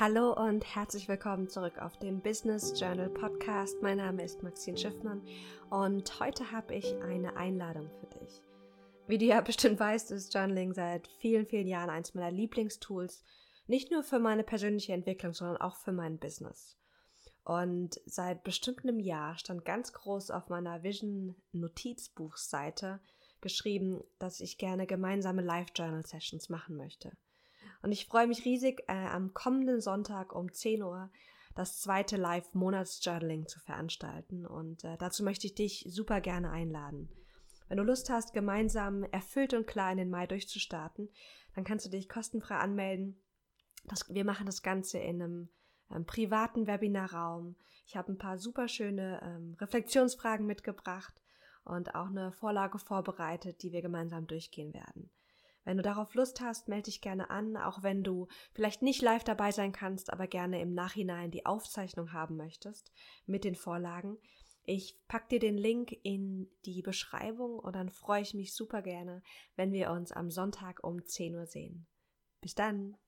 Hallo und herzlich willkommen zurück auf dem Business Journal Podcast. Mein Name ist Maxine Schiffmann und heute habe ich eine Einladung für dich. Wie du ja bestimmt weißt, ist Journaling seit vielen, vielen Jahren eins meiner Lieblingstools. Nicht nur für meine persönliche Entwicklung, sondern auch für mein Business. Und seit bestimmt einem Jahr stand ganz groß auf meiner Vision Notizbuchseite geschrieben, dass ich gerne gemeinsame Live-Journal-Sessions machen möchte. Und ich freue mich riesig, äh, am kommenden Sonntag um 10 Uhr das zweite Live-Monats-Journaling zu veranstalten. Und äh, dazu möchte ich dich super gerne einladen. Wenn du Lust hast, gemeinsam erfüllt und klar in den Mai durchzustarten, dann kannst du dich kostenfrei anmelden. Das, wir machen das Ganze in einem ähm, privaten Webinarraum. Ich habe ein paar super schöne ähm, Reflexionsfragen mitgebracht und auch eine Vorlage vorbereitet, die wir gemeinsam durchgehen werden. Wenn du darauf Lust hast, melde dich gerne an, auch wenn du vielleicht nicht live dabei sein kannst, aber gerne im Nachhinein die Aufzeichnung haben möchtest mit den Vorlagen. Ich pack dir den Link in die Beschreibung und dann freue ich mich super gerne, wenn wir uns am Sonntag um 10 Uhr sehen. Bis dann!